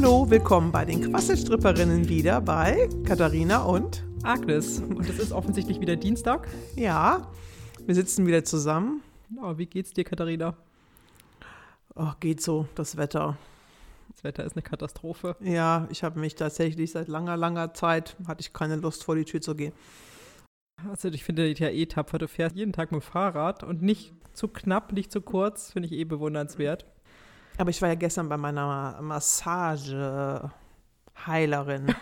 Hallo, willkommen bei den Quasselstripperinnen wieder bei Katharina und Agnes. Und es ist offensichtlich wieder Dienstag. ja, wir sitzen wieder zusammen. Oh, wie geht's dir, Katharina? Oh, geht so, das Wetter. Das Wetter ist eine Katastrophe. Ja, ich habe mich tatsächlich seit langer, langer Zeit, hatte ich keine Lust vor die Tür zu gehen. Also ich finde dich ja eh tapfer. Du fährst jeden Tag mit dem Fahrrad und nicht zu knapp, nicht zu kurz. Finde ich eh bewundernswert. Aber ich war ja gestern bei meiner Massageheilerin,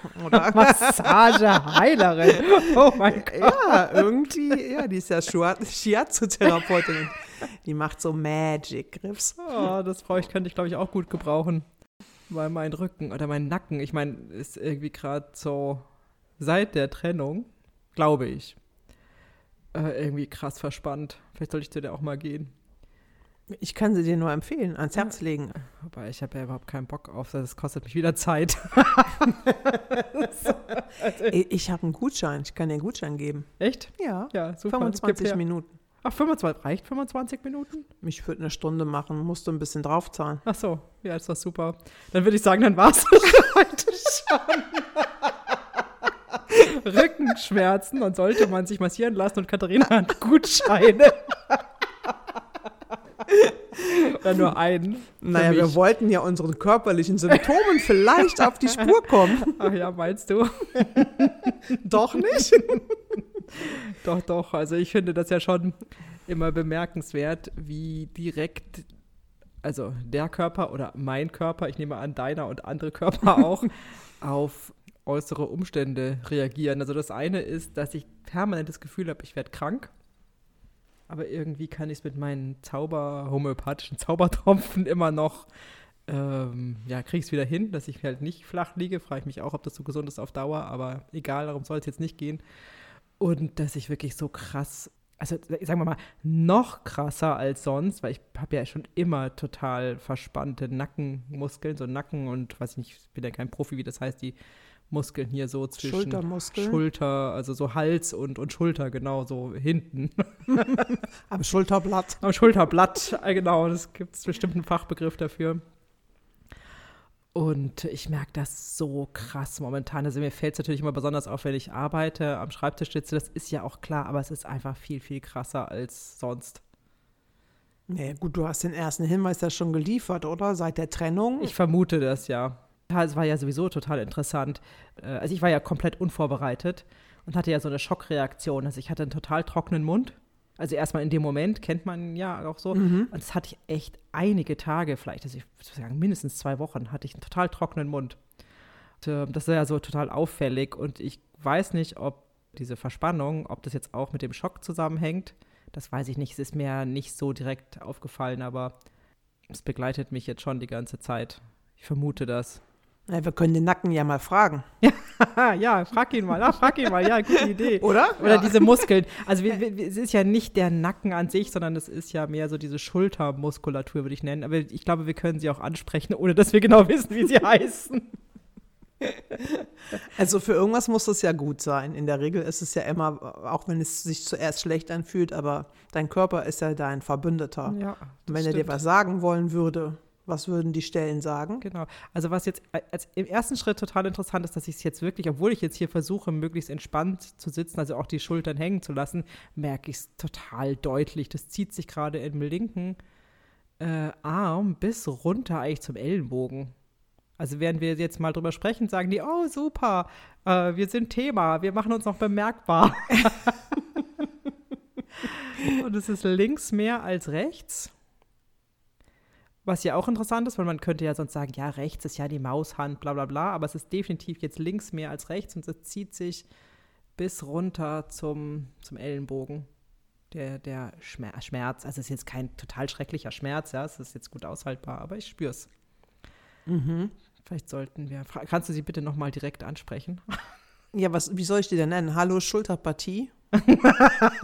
oder? Massageheilerin. Oh mein Gott. ja, irgendwie, ja, die ist ja Shiatsu-Therapeutin. Die macht so Magic-Griffs. Oh, das brauche ich, könnte ich, glaube ich, auch gut gebrauchen. Weil mein Rücken oder mein Nacken, ich meine, ist irgendwie gerade so seit der Trennung, glaube ich, äh, irgendwie krass verspannt. Vielleicht sollte ich zu der auch mal gehen. Ich kann sie dir nur empfehlen, ans Herz legen. Wobei ich habe ja überhaupt keinen Bock auf, das kostet mich wieder Zeit. Ich habe einen Gutschein, ich kann dir einen Gutschein geben. Echt? Ja, Ja, super. 25 Gib her. Minuten. Ach, 25, reicht 25 Minuten? Ich würde eine Stunde machen, musst du ein bisschen draufzahlen. Ach so, ja, ist doch super. Dann würde ich sagen, dann war es heute schon. Rückenschmerzen, dann sollte man sich massieren lassen und Katharina hat Gutscheine. Oder nur einen. Naja, wir mich. wollten ja unseren körperlichen Symptomen vielleicht auf die Spur kommen. Ach ja, meinst du? Doch nicht? Doch, doch. Also ich finde das ja schon immer bemerkenswert, wie direkt, also der Körper oder mein Körper, ich nehme an deiner und andere Körper auch, auf äußere Umstände reagieren. Also das eine ist, dass ich permanent das Gefühl habe, ich werde krank. Aber irgendwie kann ich es mit meinen Zauber, homöopathischen Zaubertropfen immer noch, ähm, ja, kriege ich es wieder hin, dass ich halt nicht flach liege. Frage ich mich auch, ob das so gesund ist auf Dauer, aber egal, darum soll es jetzt nicht gehen. Und dass ich wirklich so krass, also sagen wir mal, noch krasser als sonst, weil ich habe ja schon immer total verspannte Nackenmuskeln, so Nacken und weiß ich nicht, ich bin ja kein Profi, wie das heißt, die Muskeln hier so zwischen Schultermuskeln. Schulter, also so Hals und, und Schulter, genau, so hinten. Am Schulterblatt. Am Schulterblatt, äh, genau, das gibt es bestimmt einen Fachbegriff dafür. Und ich merke das so krass momentan. Also mir fällt es natürlich immer besonders auf, wenn ich arbeite, am Schreibtisch sitze. Das ist ja auch klar, aber es ist einfach viel, viel krasser als sonst. Naja, gut, du hast den ersten Hinweis ja schon geliefert, oder? Seit der Trennung. Ich vermute das ja. Ja, Es war ja sowieso total interessant. Äh, Also ich war ja komplett unvorbereitet und hatte ja so eine Schockreaktion. Also ich hatte einen total trockenen Mund. Also erstmal in dem Moment kennt man ja auch so. Und das hatte ich echt einige Tage, vielleicht, also ich würde sagen mindestens zwei Wochen, hatte ich einen total trockenen Mund. Und, äh, das ist ja so total auffällig und ich weiß nicht, ob diese Verspannung, ob das jetzt auch mit dem Schock zusammenhängt. Das weiß ich nicht. Es ist mir nicht so direkt aufgefallen, aber es begleitet mich jetzt schon die ganze Zeit. Ich vermute das. Na, wir können den Nacken ja mal fragen. Ja, frag ihn mal. Ah, frag ihn mal. Ja, gute Idee. Oder? Oder diese Muskeln. Also wir, wir, es ist ja nicht der Nacken an sich, sondern es ist ja mehr so diese Schultermuskulatur, würde ich nennen. Aber ich glaube, wir können sie auch ansprechen, ohne dass wir genau wissen, wie sie heißen. Also für irgendwas muss es ja gut sein. In der Regel ist es ja immer, auch wenn es sich zuerst schlecht anfühlt, aber dein Körper ist ja dein Verbündeter. Ja, Und wenn er dir was sagen wollen würde, was würden die Stellen sagen? Genau. Also was jetzt als im ersten Schritt total interessant ist, dass ich es jetzt wirklich, obwohl ich jetzt hier versuche, möglichst entspannt zu sitzen, also auch die Schultern hängen zu lassen, merke ich es total deutlich. Das zieht sich gerade im linken äh, Arm bis runter eigentlich zum Ellenbogen. Also während wir jetzt mal drüber sprechen, sagen die, oh super, äh, wir sind Thema, wir machen uns noch bemerkbar. Und es ist links mehr als rechts. Was ja auch interessant ist, weil man könnte ja sonst sagen, ja, rechts ist ja die Maushand, bla bla bla, aber es ist definitiv jetzt links mehr als rechts und es zieht sich bis runter zum, zum Ellenbogen. Der, der Schmer Schmerz, also es ist jetzt kein total schrecklicher Schmerz, ja, es ist jetzt gut aushaltbar, aber ich spüre es. Mhm. Vielleicht sollten wir, kannst du sie bitte nochmal direkt ansprechen? Ja, was, wie soll ich die denn nennen? Hallo Schulterpartie?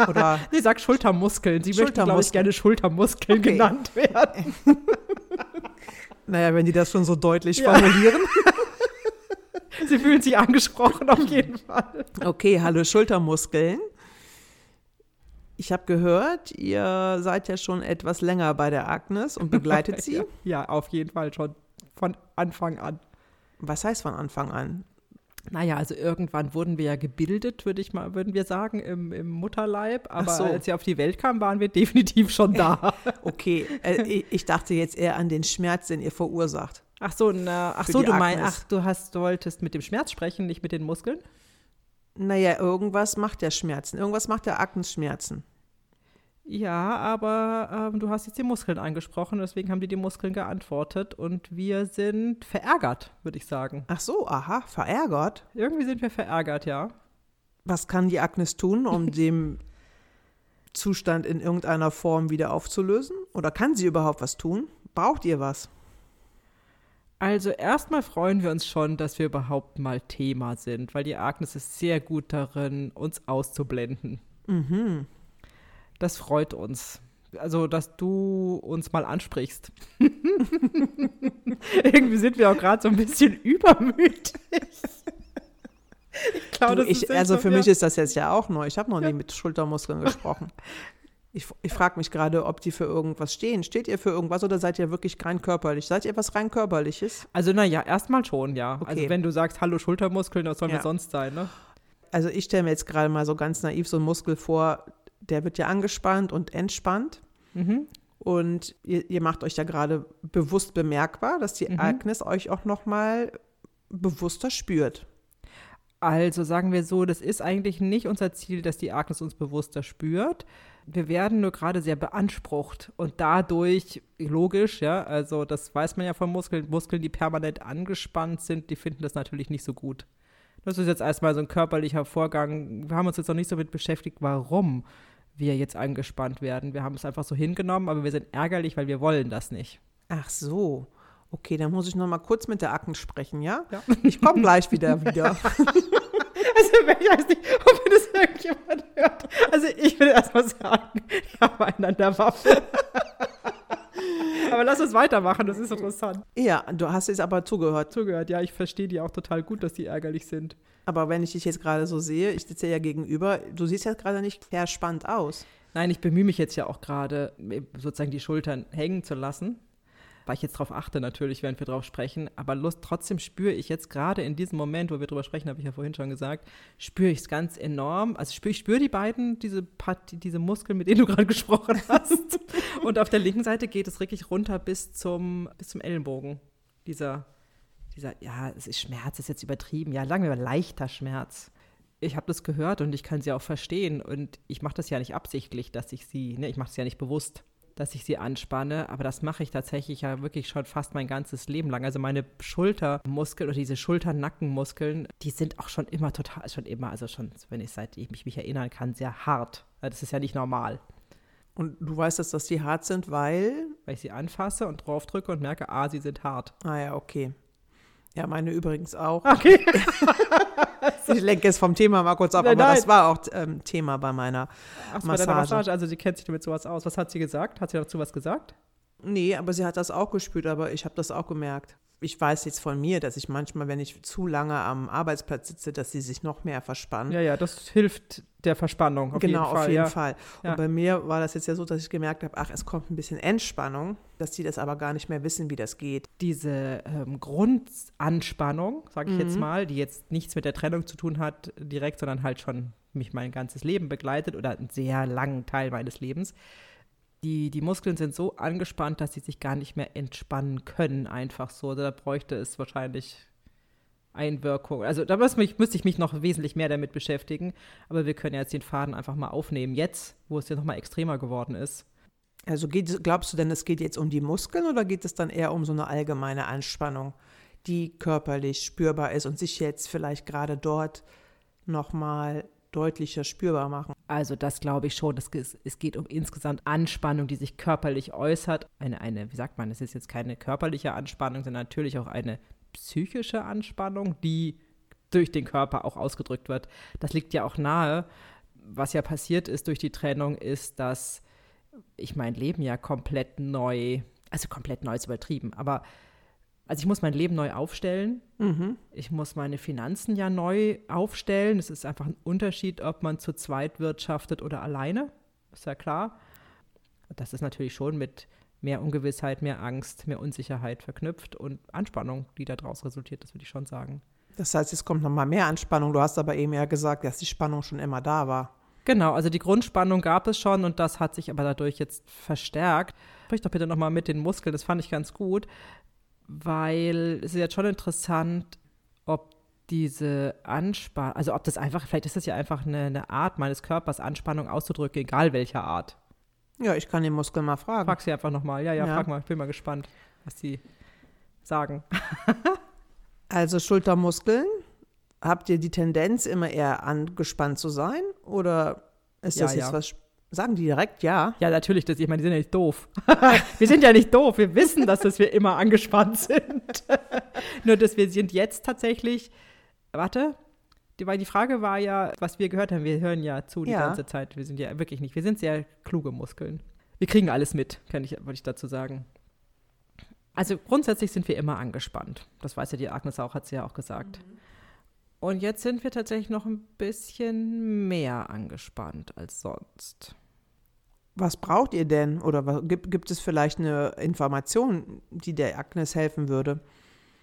Oder Nee, sag Schultermuskeln. Sie möchten, glaube ich, gerne Schultermuskeln Okay. genannt werden. naja, wenn die das schon so deutlich Ja. formulieren. Sie fühlen sich angesprochen, auf jeden Fall. Okay, hallo Schultermuskeln. Ich habe gehört, ihr seid ja schon etwas länger bei der Agnes und begleitet sie. Ja, auf jeden Fall schon von Anfang an. Was heißt von Anfang an? Naja, also irgendwann wurden wir ja gebildet, würde ich mal, würden wir sagen, im, im Mutterleib. Aber so. als sie auf die Welt kam, waren wir definitiv schon da. okay, äh, ich dachte jetzt eher an den Schmerz, den ihr verursacht. Ach so, na, ach so, du meinst, ach, du hast, du wolltest mit dem Schmerz sprechen, nicht mit den Muskeln? Naja, irgendwas macht der Schmerzen. Irgendwas macht der Agnes Schmerzen. Ja, aber ähm, du hast jetzt die Muskeln angesprochen, deswegen haben die die Muskeln geantwortet und wir sind verärgert, würde ich sagen. Ach so, aha, verärgert? Irgendwie sind wir verärgert, ja. Was kann die Agnes tun, um dem Zustand in irgendeiner Form wieder aufzulösen? Oder kann sie überhaupt was tun? Braucht ihr was? Also erstmal freuen wir uns schon, dass wir überhaupt mal Thema sind, weil die Agnes ist sehr gut darin, uns auszublenden. Mhm. Das freut uns. Also, dass du uns mal ansprichst. Irgendwie sind wir auch gerade so ein bisschen übermütig. Ich glaub, du, ich, also für mich ist das jetzt ja auch neu. Ich habe noch ja. nie mit Schultermuskeln gesprochen. Ich, ich frage mich gerade, ob die für irgendwas stehen. Steht ihr für irgendwas oder seid ihr wirklich rein körperlich? Seid ihr was rein körperliches? Also, naja, erstmal schon, ja. Also, okay. Also, wenn du sagst, hallo Schultermuskeln, was sollen ja. wir sonst sein, ne? Also, ich stelle mir jetzt gerade mal so ganz naiv so einen Muskel vor, der wird ja angespannt und entspannt. Mhm. Und ihr, ihr, macht euch ja gerade bewusst bemerkbar, dass die mhm. Agnes euch auch noch mal bewusster spürt. Also sagen wir so, das ist eigentlich nicht unser Ziel, dass die Agnes uns bewusster spürt. Wir werden nur gerade sehr beansprucht und dadurch, logisch, ja, also das weiß man ja von Muskeln, Muskeln, die permanent angespannt sind, die finden das natürlich nicht so gut. Das ist jetzt erstmal so ein körperlicher Vorgang. Wir haben uns jetzt noch nicht so mit beschäftigt, warum wir jetzt angespannt werden. Wir haben es einfach so hingenommen, aber wir sind ärgerlich, weil wir wollen das nicht. Ach so. Okay, dann muss ich noch mal kurz mit der Akten sprechen, ja? ja. Ich komme gleich wieder wieder. also ich weiß nicht, ob das irgendjemand hört. Also ich will erst mal sagen, wir haben einen an der Waffe. aber lass uns weitermachen, das ist interessant. Ja, du hast jetzt aber zugehört. Zugehört, ja, ich verstehe die auch total gut, dass die ärgerlich sind. Aber wenn ich dich jetzt gerade so sehe, ich sitze ja gegenüber, du siehst ja gerade nicht verspannt aus. Nein, ich bemühe mich jetzt ja auch gerade, sozusagen die Schultern hängen zu lassen weil ich jetzt darauf achte natürlich, während wir drauf sprechen. Aber Lust, trotzdem spüre ich jetzt gerade in diesem Moment, wo wir drüber sprechen, habe ich ja vorhin schon gesagt, spüre ich es ganz enorm. Also spüre ich spüre die beiden, diese, diese Muskeln, mit denen du gerade gesprochen hast. und auf der linken Seite geht es wirklich runter bis zum, bis zum Ellenbogen. Dieser, dieser, ja, es ist Schmerz, ist jetzt übertrieben. Ja, sagen wir mal leichter Schmerz ich habe das gehört und ich kann sie auch verstehen. Und ich mache das ja nicht absichtlich, dass ich sie, ne, ich mache es ja nicht bewusst dass ich sie anspanne, aber das mache ich tatsächlich ja wirklich schon fast mein ganzes Leben lang. Also meine Schultermuskeln oder diese Schulternackenmuskeln, die sind auch schon immer total, schon immer, also schon, wenn ich seit ich mich erinnern kann, sehr hart. Das ist ja nicht normal. Und du weißt, dass, dass die hart sind, weil? Weil ich sie anfasse und draufdrücke und merke, ah, sie sind hart. Ah ja, okay. Ja, meine übrigens auch. Okay. ich lenke es vom Thema mal kurz ab, nein, aber nein. das war auch ähm, Thema bei meiner Ach, Massage. Bei Massage. Also sie kennt sich damit sowas aus. Was hat sie gesagt? Hat sie dazu was gesagt? Nee, aber sie hat das auch gespürt, aber ich habe das auch gemerkt ich weiß jetzt von mir, dass ich manchmal, wenn ich zu lange am Arbeitsplatz sitze, dass sie sich noch mehr verspannen. Ja, ja, das hilft der Verspannung. Auf genau, jeden Fall, auf jeden ja. Fall. Und ja. bei mir war das jetzt ja so, dass ich gemerkt habe, ach, es kommt ein bisschen Entspannung, dass die das aber gar nicht mehr wissen, wie das geht. Diese ähm, Grundanspannung, sage ich mhm. jetzt mal, die jetzt nichts mit der Trennung zu tun hat direkt, sondern halt schon mich mein ganzes Leben begleitet oder einen sehr langen Teil meines Lebens die, die Muskeln sind so angespannt, dass sie sich gar nicht mehr entspannen können, einfach so. Da bräuchte es wahrscheinlich Einwirkung. Also da müsste, mich, müsste ich mich noch wesentlich mehr damit beschäftigen. Aber wir können jetzt den Faden einfach mal aufnehmen, jetzt, wo es ja noch mal extremer geworden ist. Also geht, glaubst du denn, es geht jetzt um die Muskeln oder geht es dann eher um so eine allgemeine Anspannung, die körperlich spürbar ist und sich jetzt vielleicht gerade dort noch mal deutlicher spürbar machen. Also das glaube ich schon. Das, es geht um insgesamt Anspannung, die sich körperlich äußert. Eine, eine, wie sagt man, es ist jetzt keine körperliche Anspannung, sondern natürlich auch eine psychische Anspannung, die durch den Körper auch ausgedrückt wird. Das liegt ja auch nahe. Was ja passiert ist durch die Trennung, ist, dass ich mein Leben ja komplett neu, also komplett neu ist übertrieben, aber also ich muss mein Leben neu aufstellen. Mhm. Ich muss meine Finanzen ja neu aufstellen. Es ist einfach ein Unterschied, ob man zu zweit wirtschaftet oder alleine. Ist ja klar. Das ist natürlich schon mit mehr Ungewissheit, mehr Angst, mehr Unsicherheit verknüpft und Anspannung, die daraus resultiert, das würde ich schon sagen. Das heißt, es kommt nochmal mehr Anspannung. Du hast aber eben ja gesagt, dass die Spannung schon immer da war. Genau, also die Grundspannung gab es schon und das hat sich aber dadurch jetzt verstärkt. Sprich doch bitte nochmal mit den Muskeln, das fand ich ganz gut, weil es ist jetzt schon interessant, ob diese Anspannung, also ob das einfach, vielleicht ist das ja einfach eine, eine, Art meines Körpers, Anspannung auszudrücken, egal welcher Art. Ja, ich kann den Muskel mal fragen. Frag sie einfach nochmal. Ja, ja, ja, frag mal. Ich bin mal gespannt, was sie sagen. also Schultermuskeln, habt ihr die Tendenz, immer eher angespannt zu sein? Oder ist das ja, jetzt ja. was Sagen die direkt ja? Ja, natürlich. Das, ich meine, die sind ja nicht doof. wir sind ja nicht doof. Wir wissen, dass, dass wir immer angespannt sind. Nur, dass wir sind jetzt tatsächlich Warte, die, weil die Frage war ja, was wir gehört haben. Wir hören ja zu die ja. ganze Zeit. Wir sind ja wirklich nicht. Wir sind sehr kluge Muskeln. Wir kriegen alles mit, kann ich, wollte ich dazu sagen. Also grundsätzlich sind wir immer angespannt. Das weiß ja die Agnes auch, hat sie ja auch gesagt. Mhm. Und jetzt sind wir tatsächlich noch ein bisschen mehr angespannt als sonst. Was braucht ihr denn? Oder gibt, gibt es vielleicht eine Information, die der Agnes helfen würde?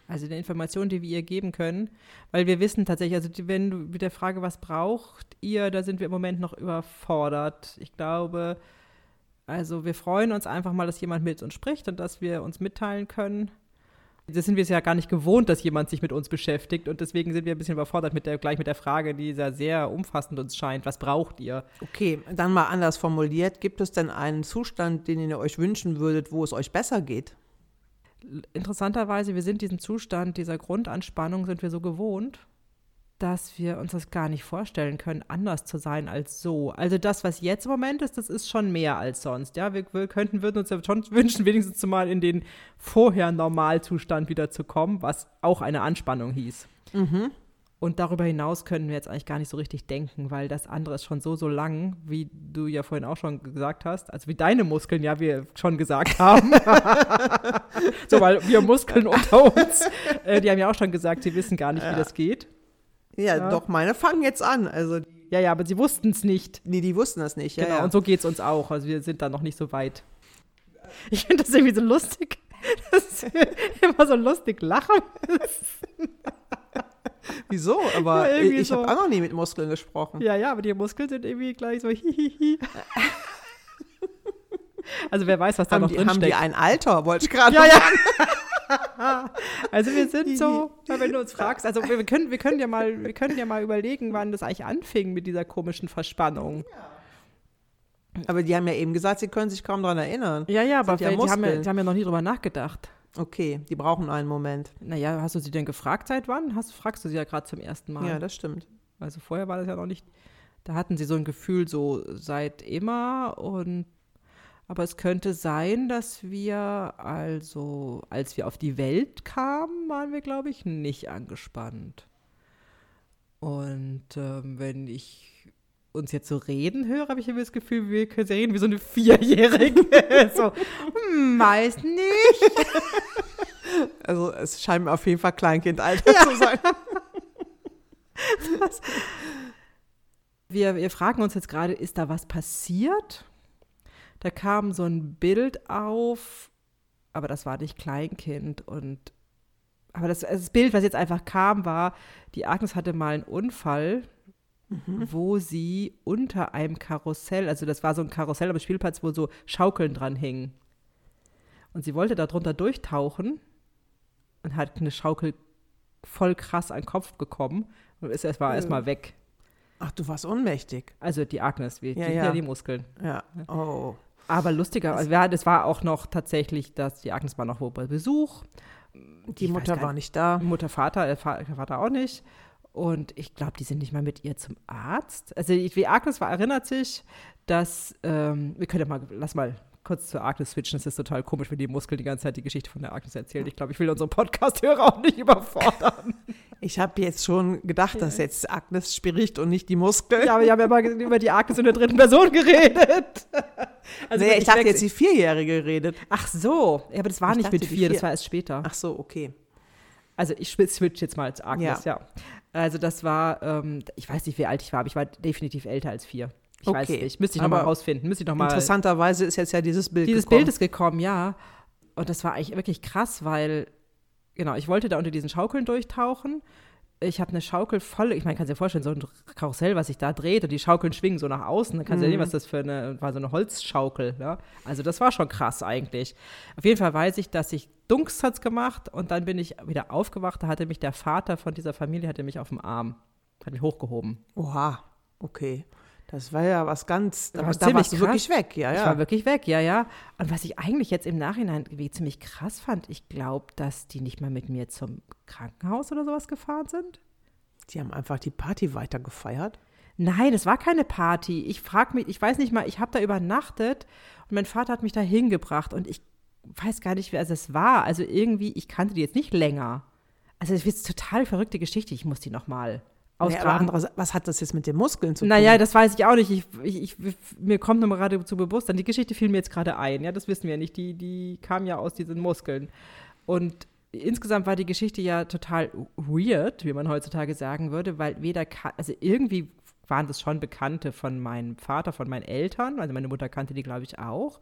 Also eine Information, die wir ihr geben können, weil wir wissen tatsächlich, also wenn du mit der Frage, was braucht ihr, da sind wir im Moment noch überfordert. Ich glaube, also wir freuen uns einfach mal, dass jemand mit uns spricht und dass wir uns mitteilen können. Das sind wir es ja gar nicht gewohnt, dass jemand sich mit uns beschäftigt und deswegen sind wir ein bisschen überfordert mit der, gleich mit der Frage, die ja sehr umfassend uns scheint. Was braucht ihr? Okay, dann mal anders formuliert. Gibt es denn einen Zustand, den ihr euch wünschen würdet, wo es euch besser geht? interessanterweise, wir sind diesen Zustand dieser Grundanspannung, sind wir so gewohnt, dass wir uns das gar nicht vorstellen können, anders zu sein als so. Also das, was jetzt im Moment ist, das ist schon mehr als sonst. Ja, wir, wir könnten, würden uns ja schon wünschen, wenigstens mal in den vorher Normalzustand wieder zu kommen, was auch eine Anspannung hieß. Mhm. Und darüber hinaus können wir jetzt eigentlich gar nicht so richtig denken, weil das andere ist schon so, so lang, wie du ja vorhin auch schon gesagt hast, also wie deine Muskeln ja wir schon gesagt haben. so, weil wir Muskeln unter uns, äh, die haben ja auch schon gesagt, sie wissen gar nicht, ja. wie das geht. Ja, ja, doch, meine fangen jetzt an. Also ja, ja, aber sie wussten es nicht. Nee, die wussten das nicht. Ja, genau, ja. und so geht es uns auch. Also wir sind da noch nicht so weit. Ich finde das irgendwie so lustig, dass wir immer so lustig lachen. Wieso? Aber ja, ich so. habe auch noch nie mit Muskeln gesprochen. Ja, ja, aber die Muskeln sind irgendwie gleich so hihihi. also wer weiß, was da haben noch die, drin haben steckt. Die ein Alter, wollte ich gerade ja, ja. also wir sind so, wenn du uns fragst, also wir können, wir können ja mal, wir können ja mal überlegen, wann das eigentlich anfing mit dieser komischen Verspannung. Aber die haben ja eben gesagt, sie können sich kaum daran erinnern. Ja, ja, aber ja die, haben ja, die haben ja noch nie drüber nachgedacht. Okay, die brauchen einen Moment. Naja, hast du sie denn gefragt seit wann? Hast, fragst du sie ja gerade zum ersten Mal. Ja, das stimmt. Also vorher war das ja noch nicht. Da hatten sie so ein Gefühl so seit immer und aber es könnte sein, dass wir also, als wir auf die Welt kamen, waren wir, glaube ich, nicht angespannt. Und ähm, wenn ich uns jetzt so reden höre, habe ich immer das Gefühl, wir können reden wie so eine Vierjährige. so, hm, meist nicht. also es scheint mir auf jeden Fall Kleinkindalter ja. zu sein. wir, wir fragen uns jetzt gerade, ist da was passiert? Da kam so ein Bild auf, aber das war nicht Kleinkind und aber das, das Bild, was jetzt einfach kam, war, die Agnes hatte mal einen Unfall mhm. wo sie unter einem Karussell, also das war so ein Karussell am Spielplatz, wo so Schaukeln dran hingen. Und sie wollte darunter durchtauchen und hat eine Schaukel voll krass an den Kopf bekommen und ist erst, war erstmal weg. Ach, du warst ohnmächtig. Also die Agnes, wie, ja, die, ja. die Muskeln. Ja, oh. Aber lustiger, also das war auch noch tatsächlich, dass die Agnes war noch wo bei Besuch. Die ich Mutter war nicht da. Mutter, Vater, äh, Vater auch nicht. Und ich glaube, die sind nicht mal mit ihr zum Arzt. Also wie Agnes war, erinnert sich, dass, ähm, wir können ja mal, lass mal kurz zur Agnes switchen. Es ist total komisch, wenn die Muskeln die ganze Zeit die Geschichte von der Agnes erzählen. Ich glaube, ich will unseren Podcast-Hörer auch nicht überfordern. Ich habe jetzt schon gedacht, dass jetzt Agnes spricht und nicht die Muskeln. Ja, aber wir haben ja mal über die Agnes in der dritten Person geredet. Also nee, ich dachte jetzt die Vierjährige geredet. Ach so, ja, aber das war ich nicht mit vier, vier, das war erst später. Ach so, okay. Also ich switch jetzt mal zu Agnes, ja. ja. Also das war, ähm, ich weiß nicht, wie alt ich war, aber ich war definitiv älter als vier. Ich okay. weiß nicht. Müsste ich nochmal rausfinden. Müsste ich noch mal interessanterweise ist jetzt ja dieses Bild Dieses gekommen. Bild ist gekommen, ja. Und das war eigentlich wirklich krass, weil, genau, ich wollte da unter diesen Schaukeln durchtauchen ich habe eine Schaukel voll, ich meine, kannst dir vorstellen, so ein Karussell, was sich da dreht und die Schaukeln schwingen so nach außen, dann kannst du mhm. ja sehen, was das für eine, war so eine Holzschaukel, ja. Also das war schon krass eigentlich. Auf jeden Fall weiß ich, dass ich Dunksatz gemacht und dann bin ich wieder aufgewacht, da hatte mich der Vater von dieser Familie, hatte mich auf dem Arm, hat mich hochgehoben. Oha, okay. Das war ja was ganz, da, da warst du wirklich weg, ja, ja. Ich war wirklich weg, ja, ja. Und was ich eigentlich jetzt im Nachhinein wie ziemlich krass fand, ich glaube, dass die nicht mal mit mir zum Krankenhaus oder sowas gefahren sind. Die haben einfach die Party weiter gefeiert? Nein, es war keine Party. Ich frage mich, ich weiß nicht mal, ich habe da übernachtet und mein Vater hat mich da hingebracht und ich weiß gar nicht, wer es war. Also irgendwie, ich kannte die jetzt nicht länger. Also es wird total verrückte Geschichte. Ich muss die noch mal austragen. Ja, was hat das jetzt mit den Muskeln zu tun? Naja, das weiß ich auch nicht. Ich, ich, ich, mir kommt nur gerade zu Bewusstsein. Die Geschichte fiel mir jetzt gerade ein. Ja, das wissen wir nicht. Die, die kam ja aus diesen Muskeln. Und insgesamt war die Geschichte ja total weird, wie man heutzutage sagen würde, weil weder, also irgendwie waren das schon Bekannte von meinem Vater, von meinen Eltern. Also meine Mutter kannte die, glaube ich, auch.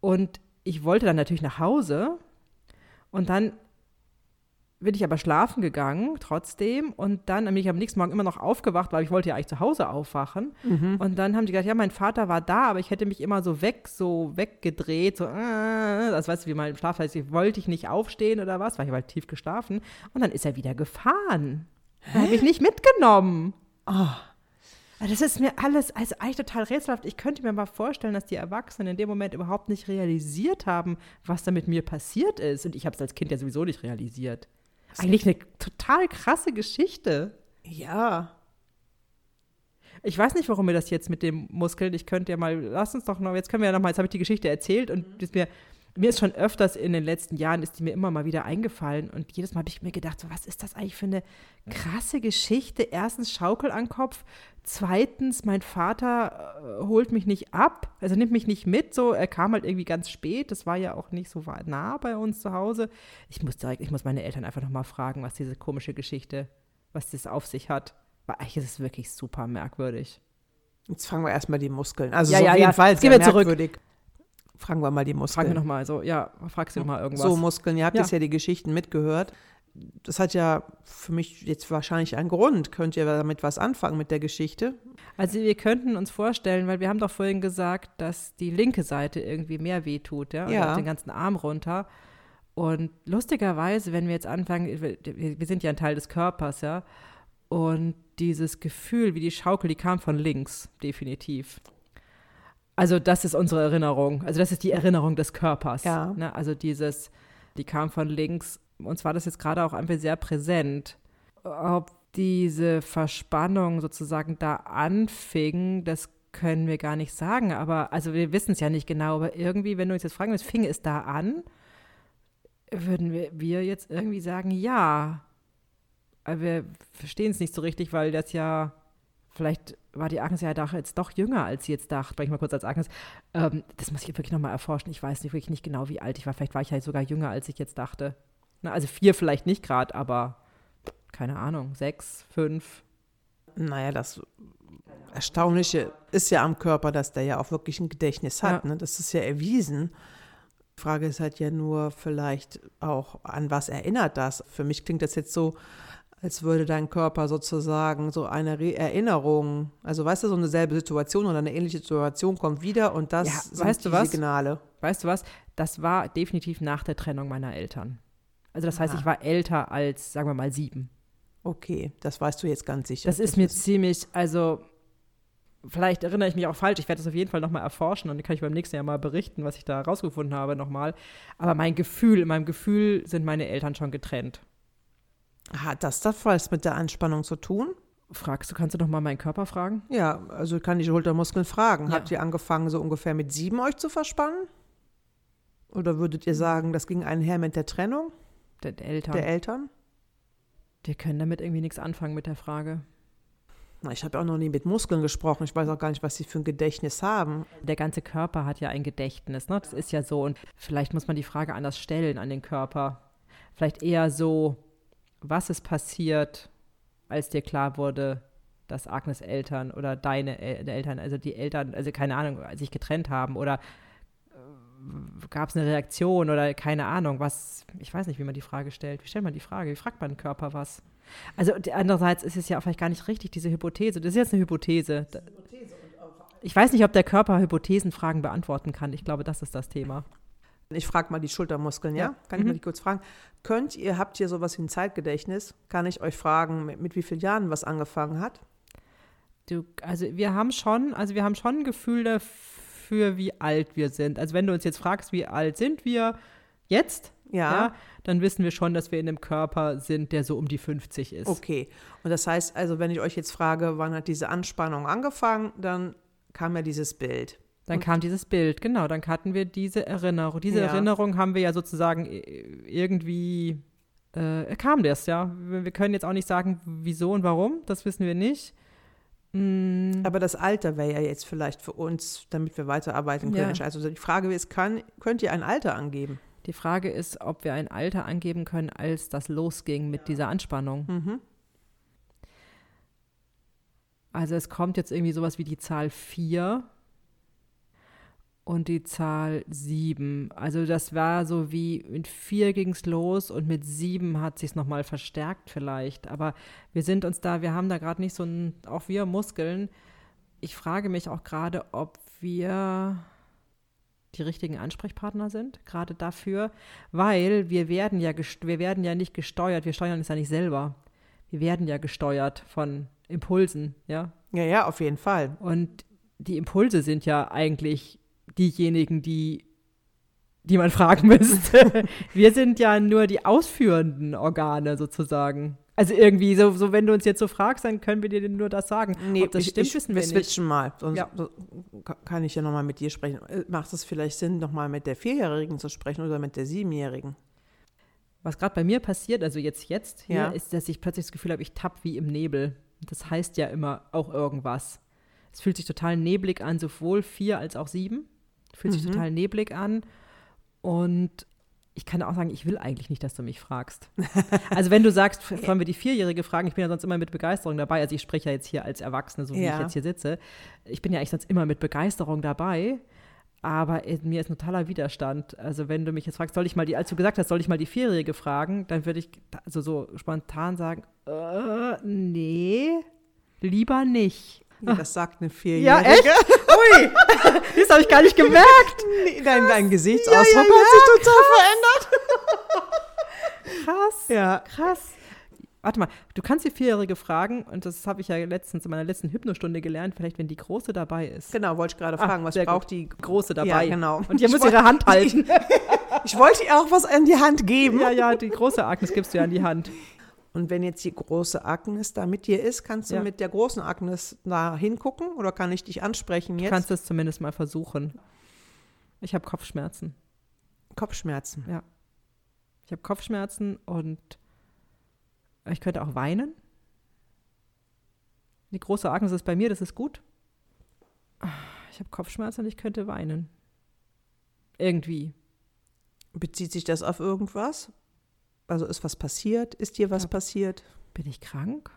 Und ich wollte dann natürlich nach Hause. Und dann bin ich aber schlafen gegangen trotzdem und dann bin ich am nächsten Morgen immer noch aufgewacht, weil ich wollte ja eigentlich zu Hause aufwachen. Mhm. Und dann haben die gesagt, ja, mein Vater war da, aber ich hätte mich immer so weg, so weggedreht, so, äh, das weißt du, wie mal im Schlaf heißt, wollte ich nicht aufstehen oder was, weil ich war halt tief geschlafen. Und dann ist er wieder gefahren. Hä? Habe ich nicht mitgenommen. Oh. Das ist mir alles, also eigentlich total rätselhaft. Ich könnte mir mal vorstellen, dass die Erwachsenen in dem Moment überhaupt nicht realisiert haben, was da mit mir passiert ist. Und ich habe es als Kind ja sowieso nicht realisiert. Eigentlich eine total krasse Geschichte. Ja. Ich weiß nicht, warum mir das jetzt mit dem Muskeln, ich könnte ja mal, lass uns doch noch, jetzt können wir ja noch mal, jetzt habe ich die Geschichte erzählt und mhm. mir, mir ist schon öfters in den letzten Jahren, ist die mir immer mal wieder eingefallen und jedes Mal habe ich mir gedacht, so, was ist das eigentlich für eine krasse Geschichte? Erstens Schaukel an Kopf, zweitens mein Vater äh, holt mich nicht ab, also nimmt mich nicht mit, so, er kam halt irgendwie ganz spät, das war ja auch nicht so nah bei uns zu Hause. Ich muss direkt, ich muss meine Eltern einfach noch mal fragen, was diese komische Geschichte, was das auf sich hat. Weil eigentlich ist es wirklich super merkwürdig. Jetzt fragen wir erstmal die Muskeln. Also ja, so ja, auf jeden ja. Fall wir merkwürdig. zurück. Fragen wir mal die Muskeln. Fragen wir nochmal, so, ja, frag sie nochmal irgendwas. So, Muskeln, ihr habt ja. jetzt ja die Geschichten mitgehört. Das hat ja für mich jetzt wahrscheinlich einen Grund. Könnt ihr damit was anfangen mit der Geschichte? Also wir könnten uns vorstellen, weil wir haben doch vorhin gesagt, dass die linke Seite irgendwie mehr wehtut, ja, ja. den ganzen Arm runter. Und lustigerweise, wenn wir jetzt anfangen, wir sind ja ein Teil des Körpers, ja, und dieses Gefühl, wie die Schaukel, die kam von links, definitiv. Also das ist unsere Erinnerung. Also das ist die Erinnerung des Körpers. Ja. Ne? Also dieses, die kam von links. Uns war das jetzt gerade auch einfach sehr präsent. Ob diese Verspannung sozusagen da anfing, das können wir gar nicht sagen. Aber also wir wissen es ja nicht genau. Aber irgendwie, wenn du uns jetzt fragen willst, fing es da an, würden wir, wir jetzt irgendwie sagen, ja. Aber wir verstehen es nicht so richtig, weil das ja vielleicht war die Agnes ja doch jetzt doch jünger, als sie jetzt dachte. Spreche ich mal kurz als Agnes. Ähm, das muss ich wirklich nochmal erforschen. Ich weiß nicht, wirklich nicht genau, wie alt ich war. Vielleicht war ich halt sogar jünger, als ich jetzt dachte. Na, also vier vielleicht nicht gerade, aber keine Ahnung, sechs, fünf. Naja, das Erstaunliche ist ja am Körper, dass der ja auch wirklich ein Gedächtnis hat. Ja. Ne? Das ist ja erwiesen. Die Frage ist halt ja nur vielleicht auch, an was erinnert das? Für mich klingt das jetzt so, als würde dein Körper sozusagen so eine Re Erinnerung, also weißt du, so eine selbe Situation oder eine ähnliche Situation kommt wieder und das ja, sind weißt die du was? Signale. Weißt du was? Das war definitiv nach der Trennung meiner Eltern. Also das heißt, Aha. ich war älter als, sagen wir mal, sieben. Okay, das weißt du jetzt ganz sicher. Das ist das mir ist ziemlich, also vielleicht erinnere ich mich auch falsch. Ich werde das auf jeden Fall nochmal erforschen und dann kann ich beim nächsten Jahr mal berichten, was ich da rausgefunden habe nochmal. Aber mein Gefühl, in meinem Gefühl sind meine Eltern schon getrennt. Hat das das was mit der Anspannung zu tun? Fragst du, kannst du doch mal meinen Körper fragen? Ja, also kann die Schultermuskeln fragen. Ja. Habt ihr angefangen, so ungefähr mit sieben euch zu verspannen? Oder würdet ihr sagen, das ging einher mit der Trennung? Der, der Eltern. Der Eltern? Die können damit irgendwie nichts anfangen mit der Frage. Na, ich habe auch noch nie mit Muskeln gesprochen. Ich weiß auch gar nicht, was sie für ein Gedächtnis haben. Der ganze Körper hat ja ein Gedächtnis, ne? Das ist ja so. Und vielleicht muss man die Frage anders stellen an den Körper. Vielleicht eher so, was ist passiert, als dir klar wurde, dass Agnes Eltern oder deine El Eltern, also die Eltern, also keine Ahnung, sich getrennt haben oder äh, gab es eine Reaktion oder keine Ahnung, was, ich weiß nicht, wie man die Frage stellt. Wie stellt man die Frage? Wie fragt man den Körper was? Also andererseits ist es ja vielleicht gar nicht richtig, diese Hypothese. Das ist jetzt eine Hypothese. Ich weiß nicht, ob der Körper Hypothesenfragen beantworten kann. Ich glaube, das ist das Thema. Ich frage mal die Schultermuskeln, ja? ja. Kann ich mhm. mal die kurz fragen? Könnt ihr, habt ihr sowas wie ein Zeitgedächtnis? Kann ich euch fragen, mit, mit wie vielen Jahren was angefangen hat? Du, also wir haben schon, also wir haben schon ein Gefühl dafür, wie alt wir sind. Also wenn du uns jetzt fragst, wie alt sind wir jetzt, ja. ja. dann wissen wir schon, dass wir in einem Körper sind, der so um die 50 ist. Okay. Und das heißt also, wenn ich euch jetzt frage, wann hat diese Anspannung angefangen, dann kam ja dieses Bild. Dann kam dieses Bild, genau. Dann hatten wir diese Erinnerung. Diese ja. Erinnerung haben wir ja sozusagen irgendwie, äh, kam das, ja. Wir können jetzt auch nicht sagen, wieso und warum, das wissen wir nicht. Mm. Aber das Alter wäre ja jetzt vielleicht für uns, damit wir weiterarbeiten können. Ja. Also die Frage ist, kann, könnt ihr ein Alter angeben? Die Frage ist, ob wir ein Alter angeben können, als das losging mit dieser Anspannung. Mhm. Also es kommt jetzt irgendwie sowas wie die Zahl 4 und die Zahl 7. Also das war so wie mit 4 ging es los und mit 7 hat sich nochmal verstärkt vielleicht. Aber wir sind uns da, wir haben da gerade nicht so ein, auch wir Muskeln. Ich frage mich auch gerade, ob wir die richtigen Ansprechpartner sind, gerade dafür, weil wir werden ja wir werden ja nicht gesteuert, wir steuern es ja nicht selber. Wir werden ja gesteuert von Impulsen, ja? Ja, ja, auf jeden Fall. Und die Impulse sind ja eigentlich diejenigen, die, die man fragen müsste. Wir sind ja nur die ausführenden Organe sozusagen. Also irgendwie, so, so wenn du uns jetzt so fragst, dann können wir dir nur das sagen. Nee, Ob das ich, stimmt, ich, wissen wir, wir switchen nicht. mal. Sonst ja. kann ich ja nochmal mit dir sprechen. Äh, macht es vielleicht Sinn, nochmal mit der Vierjährigen zu sprechen oder mit der Siebenjährigen? Was gerade bei mir passiert, also jetzt, jetzt hier, ja. ist, dass ich plötzlich das Gefühl habe, ich tapp wie im Nebel. Das heißt ja immer auch irgendwas. Es fühlt sich total neblig an, sowohl vier als auch sieben. Fühlt mhm. sich total neblig an. Und ich kann auch sagen, ich will eigentlich nicht, dass du mich fragst. Also wenn du sagst, wollen wir die Vierjährige fragen, ich bin ja sonst immer mit Begeisterung dabei. Also ich spreche ja jetzt hier als Erwachsene, so wie ja. ich jetzt hier sitze. Ich bin ja eigentlich sonst immer mit Begeisterung dabei. Aber mir ist ein totaler Widerstand. Also wenn du mich jetzt fragst, soll ich mal die, als du gesagt hast, soll ich mal die Vierjährige fragen, dann würde ich also so spontan sagen, äh, nee, lieber nicht. Ja, das sagt eine Vierjährige. Ja, echt? Ui, das habe ich gar nicht gemerkt. Nee, dein, dein Gesichtsausdruck ja, ja, hat sich total verändert. Krass. Ja. Krass. Warte mal, du kannst die Vierjährige fragen, und das habe ich ja letztens in meiner letzten Hypnostunde gelernt, vielleicht wenn die Große dabei ist. Genau, wollte ich gerade fragen, ah, was braucht gut. die Große dabei? Ja, genau. Und ihr müsst ihre Hand halten. ich wollte ihr auch was in die Hand geben. Ja, ja, die große Agnes gibst du ja in die Hand. Und wenn jetzt die große Agnes da mit dir ist, kannst du ja. mit der großen Agnes da hingucken oder kann ich dich ansprechen jetzt? Du kannst es zumindest mal versuchen. Ich habe Kopfschmerzen. Kopfschmerzen? Ja. Ich habe Kopfschmerzen und ich könnte auch weinen. Die große Agnes ist bei mir, das ist gut. Ich habe Kopfschmerzen und ich könnte weinen. Irgendwie. Bezieht sich das auf irgendwas? Also ist was passiert? Ist dir was ja. passiert? Bin ich krank?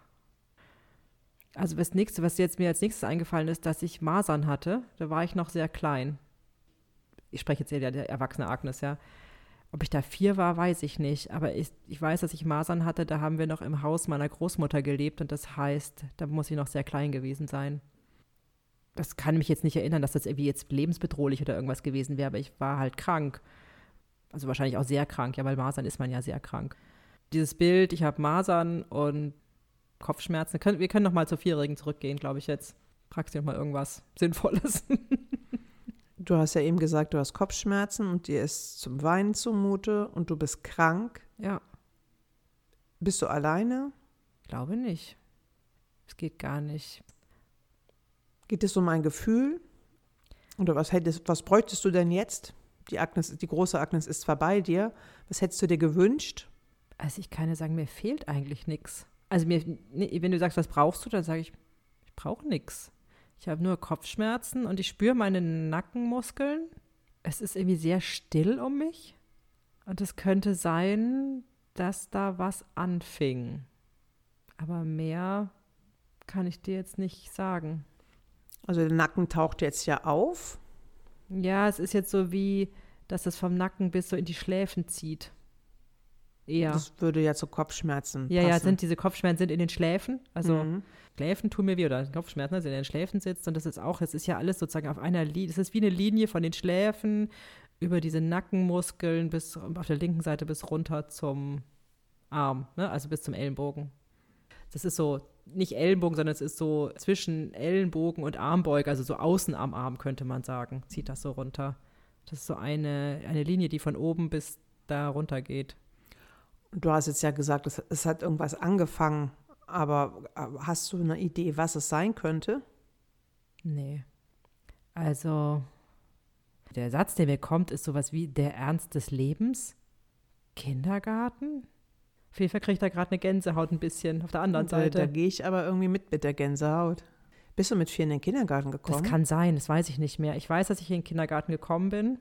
Also das nächste, was jetzt mir als nächstes eingefallen ist, dass ich Masern hatte. Da war ich noch sehr klein. Ich spreche jetzt eher der erwachsene Agnes, ja. Ob ich da vier war, weiß ich nicht. Aber ich, ich weiß, dass ich Masern hatte. Da haben wir noch im Haus meiner Großmutter gelebt. Und das heißt, da muss ich noch sehr klein gewesen sein. Das kann mich jetzt nicht erinnern, dass das irgendwie jetzt lebensbedrohlich oder irgendwas gewesen wäre. Aber ich war halt krank. Also wahrscheinlich auch sehr krank, ja, weil Masern ist man ja sehr krank. Dieses Bild, ich habe Masern und Kopfschmerzen. Wir können noch mal zur Vierjährigen zurückgehen, glaube ich jetzt. Fragst du noch mal irgendwas Sinnvolles. du hast ja eben gesagt, du hast Kopfschmerzen und dir ist zum Weinen zumute und du bist krank. Ja. Bist du alleine? Glaube nicht. Es geht gar nicht. Geht es um ein Gefühl? Oder was hättest, was bräuchtest du denn jetzt? Die Agnes, die große Agnes ist zwar bei dir. Was hättest du dir gewünscht? Also ich kann ja sagen, mir fehlt eigentlich nichts. Also mir, wenn du sagst, was brauchst du, dann sage ich, ich brauche nichts. Ich habe nur Kopfschmerzen und ich spüre meine Nackenmuskeln. Es ist irgendwie sehr still um mich. Und es könnte sein, dass da was anfing. Aber mehr kann ich dir jetzt nicht sagen. Also der Nacken taucht jetzt ja auf. Ja, es ist jetzt so wie, dass es vom Nacken bis so in die Schläfen zieht. Eher. Das würde ja zu Kopfschmerzen Ja, passen. ja, sind diese Kopfschmerzen sind in den Schläfen. Also mhm. Schläfen tun mir weh oder Kopfschmerzen, also in den Schläfen sitzt. Und das ist auch, es ist ja alles sozusagen auf einer Linie. Es ist wie eine Linie von den Schläfen über diese Nackenmuskeln bis auf der linken Seite bis runter zum Arm, ne? also bis zum Ellenbogen. Das ist so nicht Ellenbogen, sondern es ist so zwischen Ellenbogen und Armbeuge, also so außen am Arm könnte man sagen, zieht das so runter. Das ist so eine, eine Linie, die von oben bis da runter geht. Du hast jetzt ja gesagt, es, es hat irgendwas angefangen, aber hast du eine Idee, was es sein könnte? Nee. Also, der Satz, der mir kommt, ist sowas wie der Ernst des Lebens. Kindergarten? Auf jeden Fall kriege ich da gerade eine Gänsehaut ein bisschen auf der anderen da, Seite. Da gehe ich aber irgendwie mit mit der Gänsehaut. Bist du mit vier in den Kindergarten gekommen? Das kann sein, das weiß ich nicht mehr. Ich weiß, dass ich in den Kindergarten gekommen bin.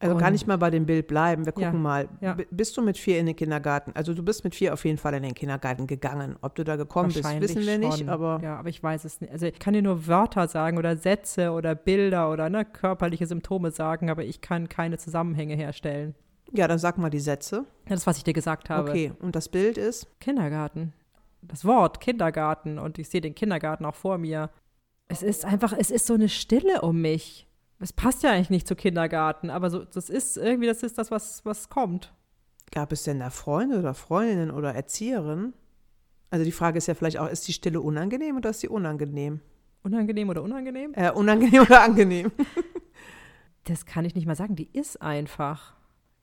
Also Und- kann ich mal bei dem Bild bleiben. Wir gucken Ja, mal. ja. Bist du mit vier in den Kindergarten? Also du bist mit vier auf jeden Fall in den Kindergarten gegangen. Ob du da gekommen bist, wissen wir nicht. schon. Aber ja, aber ich weiß es nicht. Also ich kann dir nur Wörter sagen oder Sätze oder Bilder oder ne, körperliche Symptome sagen, aber ich kann keine Zusammenhänge herstellen. Ja, dann sag mal die Sätze. Ja, Das, was ich dir gesagt habe. Okay, und das Bild ist? Kindergarten. Das Wort Kindergarten und ich sehe den Kindergarten auch vor mir. Es ist einfach, es ist so eine Stille um mich. Es passt ja eigentlich nicht zu Kindergarten, aber so, das ist irgendwie, das ist das, was, was kommt. Gab es denn da Freunde oder Freundinnen oder Erzieherinnen? Also die Frage ist ja vielleicht auch, ist die Stille unangenehm oder ist sie unangenehm? Unangenehm oder unangenehm? Äh, unangenehm oder angenehm? Das kann ich nicht mal sagen. Die ist einfach.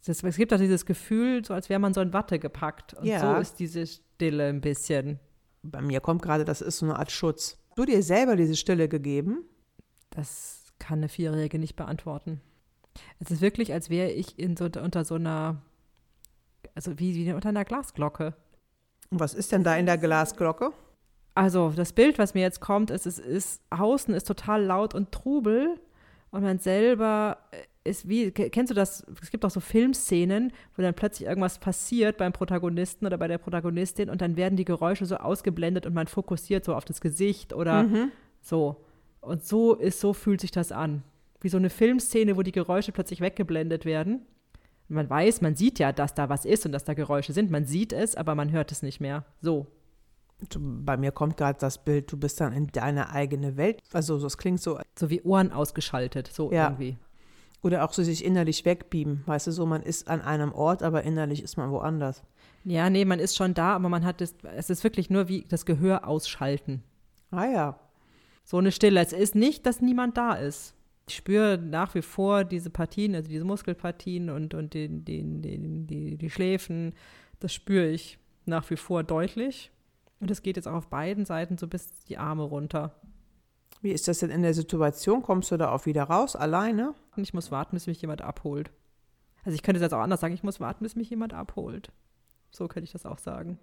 Es gibt auch dieses Gefühl, so als wäre man so in Watte gepackt. Und Ja. so ist diese Stille ein bisschen. Bei mir kommt gerade, das ist so eine Art Schutz. Du dir selber diese Stille gegeben? Das kann eine Vierjährige nicht beantworten. Es ist wirklich, als wäre ich in so, unter so einer, also wie, wie unter einer Glasglocke. Und was ist denn da in der Glasglocke? Also das Bild, was mir jetzt kommt, ist, es ist, außen ist total laut und Trubel und man selber ist wie, ke- kennst du das, es gibt auch so Filmszenen, wo dann plötzlich irgendwas passiert beim Protagonisten oder bei der Protagonistin und dann werden die Geräusche so ausgeblendet und man fokussiert so auf das Gesicht oder so. Und so ist, so fühlt sich das an. Wie so eine Filmszene, wo die Geräusche plötzlich weggeblendet werden. Und man weiß, man sieht ja, dass da was ist und dass da Geräusche sind. Man sieht es, aber man hört es nicht mehr. So. Bei mir kommt gerade das Bild, du bist dann in deine eigene Welt. Also das klingt so, So wie Ohren ausgeschaltet, so Ja. irgendwie. Oder auch so sich innerlich wegbeamen. Weißt du, so man ist an einem Ort, aber innerlich ist man woanders. Ja, nee, man ist schon da, aber man hat es, es ist wirklich nur wie das Gehör ausschalten. Ah ja, So eine Stille. Es ist nicht, dass niemand da ist. Ich spüre nach wie vor diese Partien, also diese Muskelpartien und, und den, den, den, die, die Schläfen. Das spüre ich nach wie vor deutlich. Und es geht jetzt auch auf beiden Seiten so bis die Arme runter. Wie ist das denn in der Situation? Kommst du da auch wieder raus, alleine? Und ich muss warten, bis mich jemand abholt. Also ich könnte jetzt auch anders sagen, ich muss warten, bis mich jemand abholt. So könnte ich das auch sagen.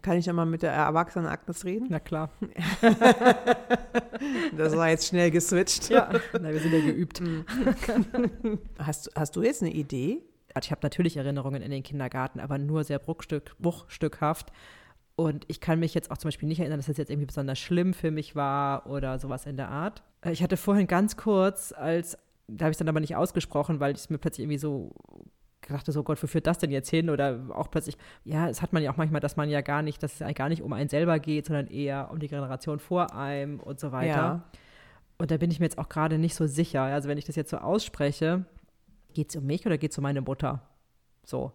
Kann ich ja mal mit der erwachsenen Agnes reden? Na klar. Das war jetzt schnell geswitcht. Ja, na, wir sind ja geübt. Hast, hast du jetzt eine Idee? Ich habe natürlich Erinnerungen in den Kindergarten, aber nur sehr bruchstück, bruchstückhaft. Und ich kann mich jetzt auch zum Beispiel nicht erinnern, dass das jetzt irgendwie besonders schlimm für mich war oder sowas in der Art. Äh, Ich hatte vorhin ganz kurz, als, da habe ich es dann aber nicht ausgesprochen, weil ich es mir plötzlich irgendwie so dachte, so Gott, wo führt das denn jetzt hin? Oder auch plötzlich, ja, es hat man ja auch manchmal, dass man ja gar nicht, dass es gar nicht um einen selber geht, sondern eher um die Generation vor einem und so weiter. Ja. Und da bin ich mir jetzt auch gerade nicht so sicher. Also wenn ich das jetzt so ausspreche, geht es um mich oder geht es um meine Mutter? So.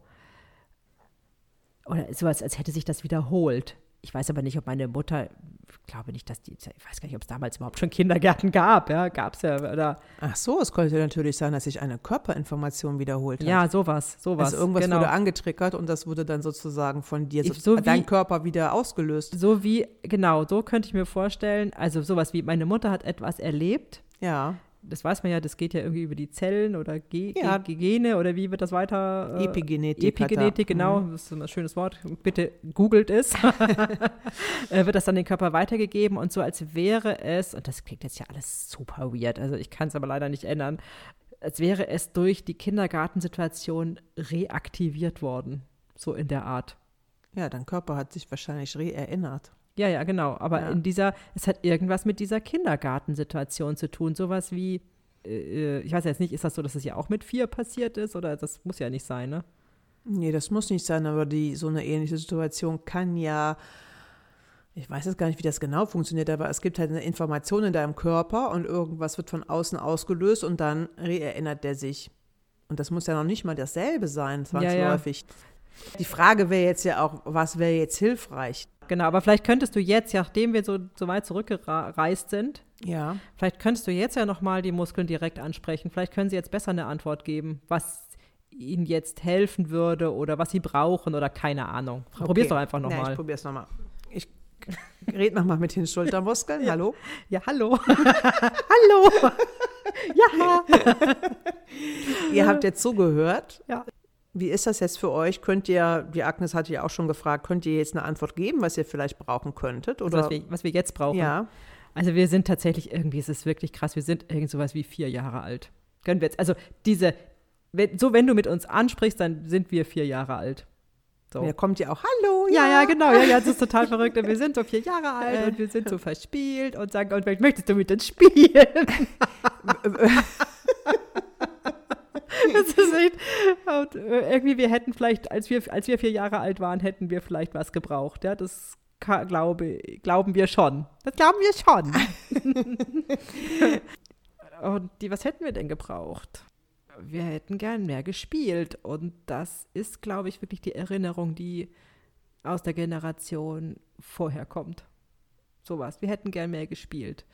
Oder sowas, als hätte sich das wiederholt. Ich weiß aber nicht, ob meine Mutter, ich glaube nicht, dass die, ich weiß gar nicht, ob es damals überhaupt schon Kindergärten gab, ja, gab es ja, oder, Ach so, es könnte natürlich sein, dass sich eine Körperinformation wiederholt hat. ja, sowas, sowas. Also irgendwas genau. wurde angetriggert und das wurde dann sozusagen von dir, so, Ich- so wie- dein Körper wieder ausgelöst. So wie, genau, so könnte ich mir vorstellen, also sowas wie, meine Mutter hat etwas erlebt, Ja, das weiß man ja, das geht ja irgendwie über die Zellen oder Ge Ja. Ge Gene oder wie wird das weiter? äh, Epigenetik. Epigenetik, genau, das ist ein schönes Wort. Bitte googelt es. Äh, wird das dann den Körper weitergegeben und so, als wäre es, und das klingt jetzt ja alles super weird, also ich kann es aber leider nicht ändern, als wäre es durch die Kindergartensituation reaktiviert worden. So in der Art. Ja, dein Körper hat sich wahrscheinlich reerinnert. Ja, ja, genau. Aber Ja. in dieser, es hat irgendwas mit dieser Kindergartensituation zu tun. Sowas wie, äh, ich weiß jetzt nicht, ist das so, dass es ja auch mit vier passiert ist? Oder das muss ja nicht sein, ne? Nee, das muss nicht sein, aber die, so eine ähnliche Situation kann ja, ich weiß jetzt gar nicht, wie das genau funktioniert, aber es gibt halt eine Information in deinem Körper und irgendwas wird von außen ausgelöst und dann reerinnert der sich. Und das muss ja noch nicht mal dasselbe sein, Ja, ja. zwangsläufig. Die Frage wäre jetzt ja auch, was wäre jetzt hilfreich? Genau, aber vielleicht könntest du jetzt, nachdem wir so, so weit zurückgereist sind, Ja. vielleicht könntest du jetzt ja nochmal die Muskeln direkt ansprechen. Vielleicht können sie jetzt besser eine Antwort geben, was ihnen jetzt helfen würde oder was sie brauchen oder keine Ahnung. Probier's Okay. doch einfach Ja, ich nochmal. probier's nochmal. Ich rede nochmal mit den Schultermuskeln. Hallo? Ja, hallo. hallo. ja. Ihr habt jetzt zugehört. Ja. Wie ist das jetzt für euch? Könnt ihr, die Agnes hatte ja auch schon gefragt, könnt ihr jetzt eine Antwort geben, was ihr vielleicht brauchen könntet? Also Oder? was, wir, was wir jetzt brauchen. ja. Also wir sind tatsächlich irgendwie, es ist wirklich krass, wir sind irgend sowas wie vier Jahre alt. Können wir jetzt, also diese, wenn, so wenn du mit uns ansprichst, dann sind wir vier Jahre alt. So. Da kommt ja auch Hallo. Ja, ja, genau. Ja, ja, das ist total verrückt. Und wir sind so vier Jahre alt und wir sind so verspielt und sagen, und vielleicht möchtest du mit uns spielen? das ist echt, und äh, irgendwie, wir hätten vielleicht, als wir, als wir vier Jahre alt waren, hätten wir vielleicht was gebraucht. Ja, das ka- glaube, glauben wir schon. Das glauben wir schon. und die, was hätten wir denn gebraucht? Wir hätten gern mehr gespielt. Und das ist, glaube ich, wirklich die Erinnerung, die aus der Generation vorher kommt. Sowas. Wir hätten gern mehr gespielt.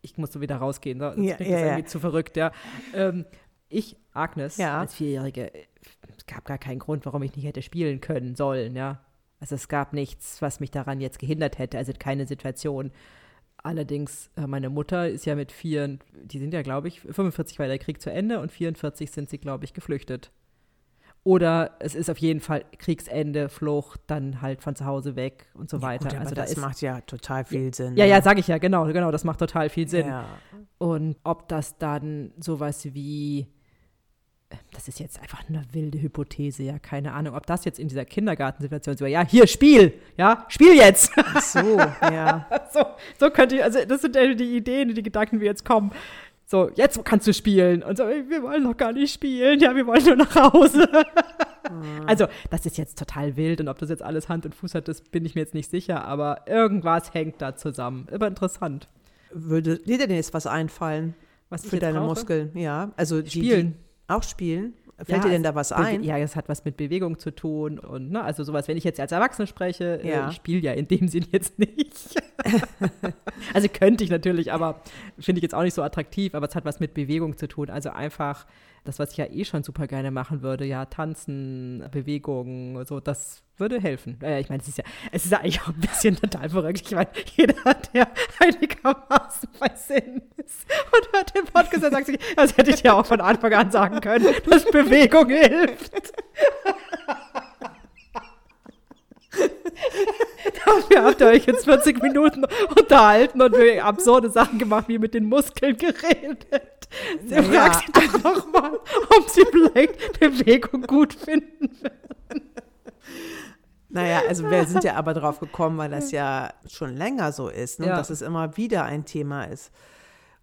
Ich muss so wieder rausgehen, ne? das Ja, ja, ja. irgendwie zu verrückt, ja. Ähm, ich, Agnes, Ja. als Vierjährige, äh, es gab gar keinen Grund, warum ich nicht hätte spielen können sollen, ja. Also es gab nichts, was mich daran jetzt gehindert hätte, also keine Situation. Allerdings, äh, meine Mutter ist ja mit vier, die sind ja, glaube ich, 45 war der Krieg zu Ende und 44 sind sie, glaube ich, geflüchtet. Oder es ist auf jeden Fall Kriegsende, Flucht, dann halt von zu Hause weg und so weiter. Gut, also da das ist, macht ja total viel Sinn. ja, ne? ja, sage ich ja, genau, genau, das macht total viel Sinn. Ja. Und ob das dann sowas wie, das ist jetzt einfach eine wilde Hypothese, ja, keine Ahnung, ob das jetzt in dieser Kindergartensituation so, ja, hier, Spiel, ja, Spiel jetzt. Ach so, ja. so, so könnte ich, also das sind die Ideen, die Gedanken, die jetzt kommen. So, jetzt kannst du spielen. Und so, wir wollen noch gar nicht spielen. Ja, wir wollen nur nach Hause. Also, das ist jetzt total wild. Und ob das jetzt alles Hand und Fuß hat, das bin ich mir jetzt nicht sicher. Aber irgendwas hängt da zusammen. Aber interessant. Würde dir denn jetzt was einfallen Was für deine brauche? Muskeln? Ja, also die, Spielen. Die auch spielen? Fällt Ja, dir denn da was ein? Ja, es hat was mit Bewegung zu tun und ne, also sowas, wenn ich jetzt als Erwachsene spreche, äh, Ja. ich spiele ja in dem Sinn jetzt nicht. also könnte ich natürlich, aber finde ich jetzt auch nicht so attraktiv, aber es hat was mit Bewegung zu tun. Also einfach das, was ich ja eh schon super gerne machen würde, ja, tanzen, Bewegung, so, das würde helfen. Äh, ich meine, es ist ja, es ist ja eigentlich auch ein bisschen total verrückt. Ich meine, jeder, der einigermaßen bei Sinn ist und hört den Podcast, der sagt sich, das hätte ich ja auch von Anfang an sagen können, dass Bewegung hilft. Dafür habt ihr euch jetzt 40 Minuten unterhalten und wir absurde Sachen gemacht, wie mit den Muskeln geredet. Sie Ja. fragt sie doch nochmal, ob sie vielleicht Bewegung gut finden. Naja, also wir sind ja aber drauf gekommen, weil das ja schon länger so ist, ne? Ja. dass es immer wieder ein Thema ist.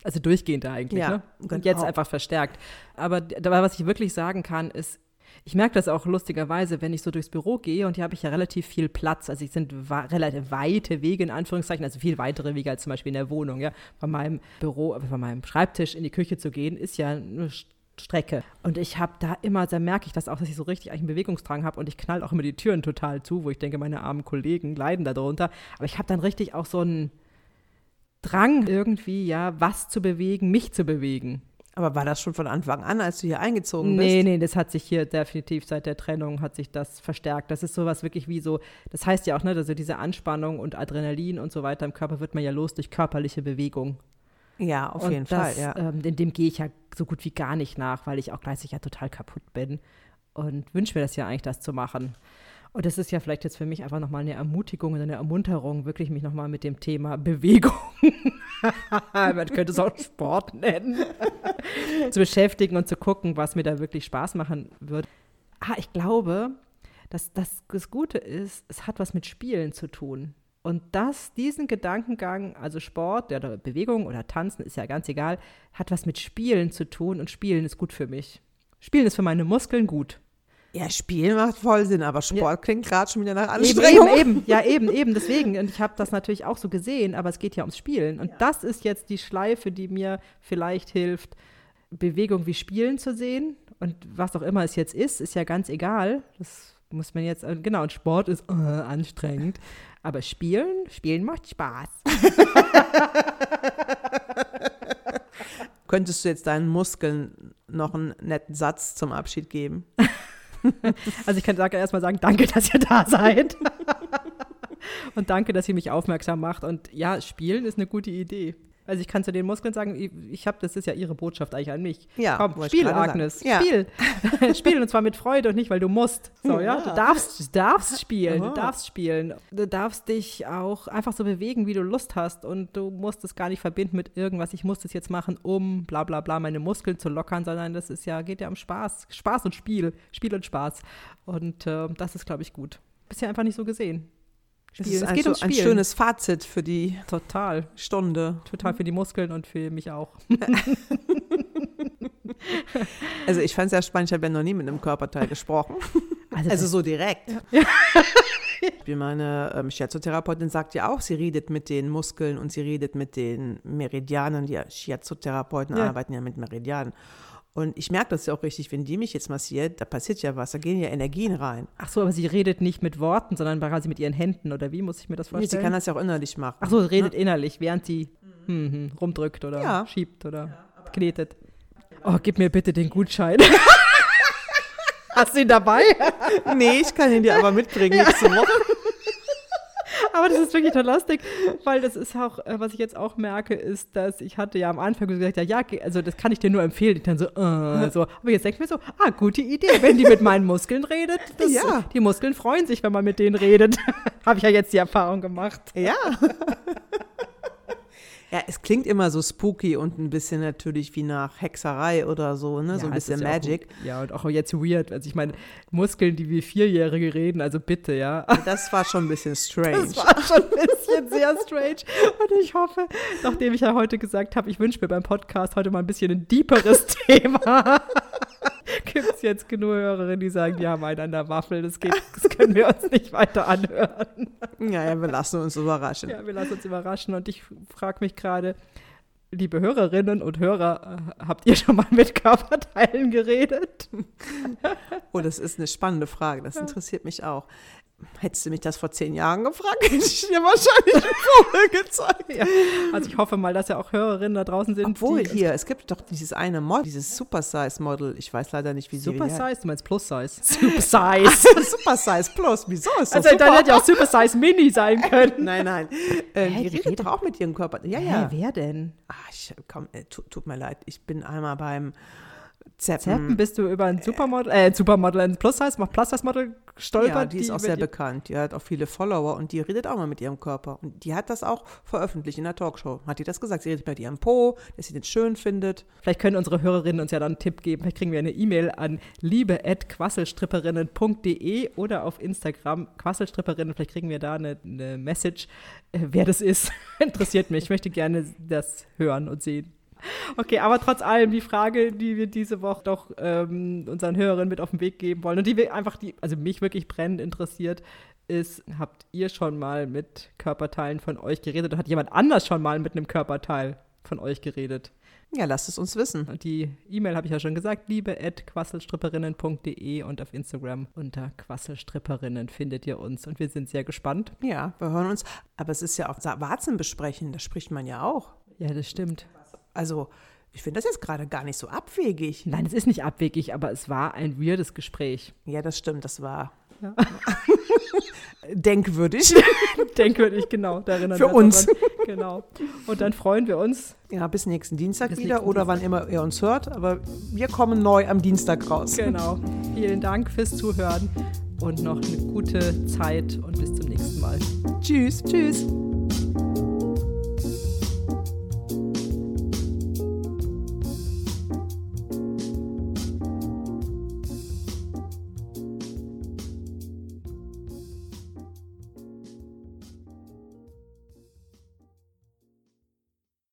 Also durchgehend eigentlich, Ja, ne? Und genau. jetzt einfach verstärkt. Aber d- aber was ich wirklich sagen kann, ist, ich merke das auch lustigerweise, wenn ich so durchs Büro gehe und hier habe ich ja relativ viel Platz. Also es sind relativ weite Wege in Anführungszeichen, also viel weitere Wege als zum Beispiel in der Wohnung. Ja, von meinem Büro, von meinem Schreibtisch in die Küche zu gehen, ist ja eine Strecke. Und ich habe da immer, da merke ich das auch, dass ich so richtig eigentlich einen Bewegungsdrang habe und ich knall auch immer die Türen total zu, wo ich denke, meine armen Kollegen leiden darunter. Aber ich habe dann richtig auch so einen Drang irgendwie, ja, was zu bewegen, mich zu bewegen. Aber war das schon von Anfang an, als du hier eingezogen bist? Nee, nee, das hat sich hier definitiv seit der Trennung hat sich das verstärkt. Das ist sowas wirklich wie so, das heißt ja auch, ne, also diese Anspannung und Adrenalin und so weiter im Körper wird man ja los durch körperliche Bewegung. Ja, auf und jeden das, Fall, ja. Ähm, in dem gehe ich ja so gut wie gar nicht nach, weil ich auch gleichzeitig ja total kaputt bin und wünsche mir das ja eigentlich, das zu machen. Und das ist ja vielleicht jetzt für mich einfach nochmal eine Ermutigung und eine Ermunterung, wirklich mich nochmal mit dem Thema Bewegung, man könnte es auch Sport nennen, zu beschäftigen und zu gucken, was mir da wirklich Spaß machen wird. Ah, ich glaube, dass das, das Gute ist, es hat was mit Spielen zu tun. Und das, diesen Gedankengang, also Sport oder Bewegung oder Tanzen, ist ja ganz egal, hat was mit Spielen zu tun und Spielen ist gut für mich. Spielen ist für meine Muskeln gut. Ja, Spielen macht voll Sinn, aber Sport ja. klingt gerade schon wieder nach Anstrengung. Eben, eben, ja, eben, eben, deswegen. Und ich habe das natürlich auch so gesehen, aber es geht ja ums Spielen. Und ja. das ist jetzt die Schleife, die mir vielleicht hilft, Bewegung wie Spielen zu sehen. Und was auch immer es jetzt ist, ist ja ganz egal. Das muss man jetzt, äh, genau, und Sport ist äh, anstrengend. Aber Spielen, Spielen macht Spaß. Könntest du jetzt deinen Muskeln noch einen netten Satz zum Abschied geben? Also ich kann erstmal sagen, danke, dass ihr da seid. Und danke, dass ihr mich aufmerksam macht. Und ja, spielen ist eine gute Idee. Also ich kann zu den Muskeln sagen, ich, ich habe, das ist ja ihre Botschaft eigentlich an mich. Ja, Komm, spiel, Agnes, ja. spiel. spiel und zwar mit Freude und nicht, weil du musst. So, ja, ja. du darfst, du darfst spielen, Aha. du darfst spielen. Du darfst dich auch einfach so bewegen, wie du Lust hast und du musst es gar nicht verbinden mit irgendwas, ich muss das jetzt machen, um bla bla bla meine Muskeln zu lockern, sondern das ist ja, geht ja um Spaß. Spaß und Spiel, Spiel und Spaß. Und äh, das ist, glaube ich, gut. Bisher einfach nicht so gesehen. Spielen. Es ist ein, es so ein schönes Fazit für die Total. Stunde. Total für die Muskeln und für mich auch. also ich fand es sehr spannend, ich habe ja noch nie mit einem Körperteil gesprochen. Also, also so direkt. Ja. Meine ähm, Shiatsu-Therapeutin sagt ja auch, sie redet mit den Muskeln und sie redet mit den Meridianen. Die Shiatsu-Therapeuten ja. arbeiten ja mit Meridianen. Und ich merke das ja auch richtig, wenn die mich jetzt massiert, da passiert ja was, da gehen ja Energien rein. Ach so, aber sie redet nicht mit Worten, sondern quasi mit ihren Händen, oder wie muss ich mir das vorstellen? Nee, sie kann das ja auch innerlich machen. Ach so, redet ne? innerlich, während sie mhm. hm, rumdrückt oder ja. schiebt oder ja, knetet. Oh, gib mir bitte den Gutschein. Hast du ihn dabei? nee, ich kann ihn dir aber mitbringen nächste Woche. Aber das ist wirklich total lustig, weil das ist auch, äh, was ich jetzt auch merke, ist, dass ich hatte ja am Anfang gesagt, ja, ja, also das kann ich dir nur empfehlen. Ich dann so, äh, so. Aber jetzt denke ich mir so, ah, gute Idee, wenn die mit meinen Muskeln redet. Das, ja. Die Muskeln freuen sich, wenn man mit denen redet. Habe ich ja jetzt die Erfahrung gemacht. Ja. Ja, es klingt immer so spooky und ein bisschen natürlich wie nach Hexerei oder so, ne? Ja, so ein bisschen Magic. Auch, ja, und auch jetzt weird. Also ich meine, Muskeln, die wie Vierjährige reden, also bitte, ja. Das war schon ein bisschen strange. Das war schon ein bisschen sehr strange. Und ich hoffe, nachdem ich ja heute gesagt habe, ich wünsche mir beim Podcast heute mal ein bisschen ein deeperes Thema. Gibt es jetzt genug Hörerinnen, die sagen, die haben einen an der Waffel, das, geht, das können wir uns nicht weiter anhören. Ja, ja, wir lassen uns überraschen. Ja, wir lassen uns überraschen. Und ich frage mich gerade, liebe Hörerinnen und Hörer, äh, habt ihr schon mal mit Körperteilen geredet? Oh, das ist eine spannende Frage. Das interessiert mich auch. Hättest du mich das vor zehn Jahren gefragt, hätte ich dir wahrscheinlich ein Vogel gezeigt. Ja. Also ich hoffe mal, dass ja auch Hörerinnen da draußen sind. Obwohl hier, es gibt doch dieses eine Model, dieses Super Size Model. Ich weiß leider nicht, wie sie Super Size? Du meinst Plus Size? Super Size. Super Size Plus. Wieso ist das Also dann hätte ja auch Super Size Mini sein können. nein, nein. Ähm, hey, die redet doch auch mit ihrem Körper. Ja, ja. Hey, wer denn? Ach, ich, komm, äh, tut, tut mir leid. Ich bin einmal beim Zeppen. Zeppen bist du über ein Supermodel, äh, Supermodel, ein Plus-Size, Plus-Size-Model gestolpert. Ja, die ist auch sehr bekannt. Die hat auch viele Follower und die redet auch mal mit ihrem Körper. Und die hat das auch veröffentlicht in der Talkshow. Hat die das gesagt? Sie redet mit ihrem Po, dass sie den schön findet. Vielleicht können unsere Hörerinnen uns ja dann einen Tipp geben. Vielleicht kriegen wir eine E-Mail an liebe.quasselstripperinnen.de oder auf Instagram Quasselstripperinnen. Vielleicht kriegen wir da eine, eine Message, äh, wer das ist. Interessiert mich. Ich möchte gerne das hören und sehen. Okay, aber trotz allem die Frage, die wir diese Woche doch ähm, unseren Hörern mit auf den Weg geben wollen und die wir einfach, die, also mich wirklich brennend interessiert, ist, habt ihr schon mal mit Körperteilen von euch geredet oder hat jemand anders schon mal mit einem Körperteil von euch geredet? Ja, lasst es uns wissen. Und die E-Mail habe ich ja schon gesagt, liebe at quasselstripperinnen.de und auf Instagram unter quasselstripperinnen findet ihr uns und wir sind sehr gespannt. Ja, wir hören uns. Aber es ist ja auch Warzen besprechen, da spricht man ja auch. Ja, das stimmt. Also, ich finde das jetzt gerade gar nicht so abwegig. Nein, es ist nicht abwegig, aber es war ein weirdes Gespräch. Ja, das stimmt, das war. Ja. Denkwürdig. Denkwürdig, genau. Für uns. Genau. Und dann freuen wir uns. Ja, bis nächsten Dienstag bis wieder nächsten oder Dienstag. wann immer ihr uns hört. Aber wir kommen neu am Dienstag raus. Genau. Vielen Dank fürs Zuhören und noch eine gute Zeit und bis zum nächsten Mal. Tschüss. Tschüss.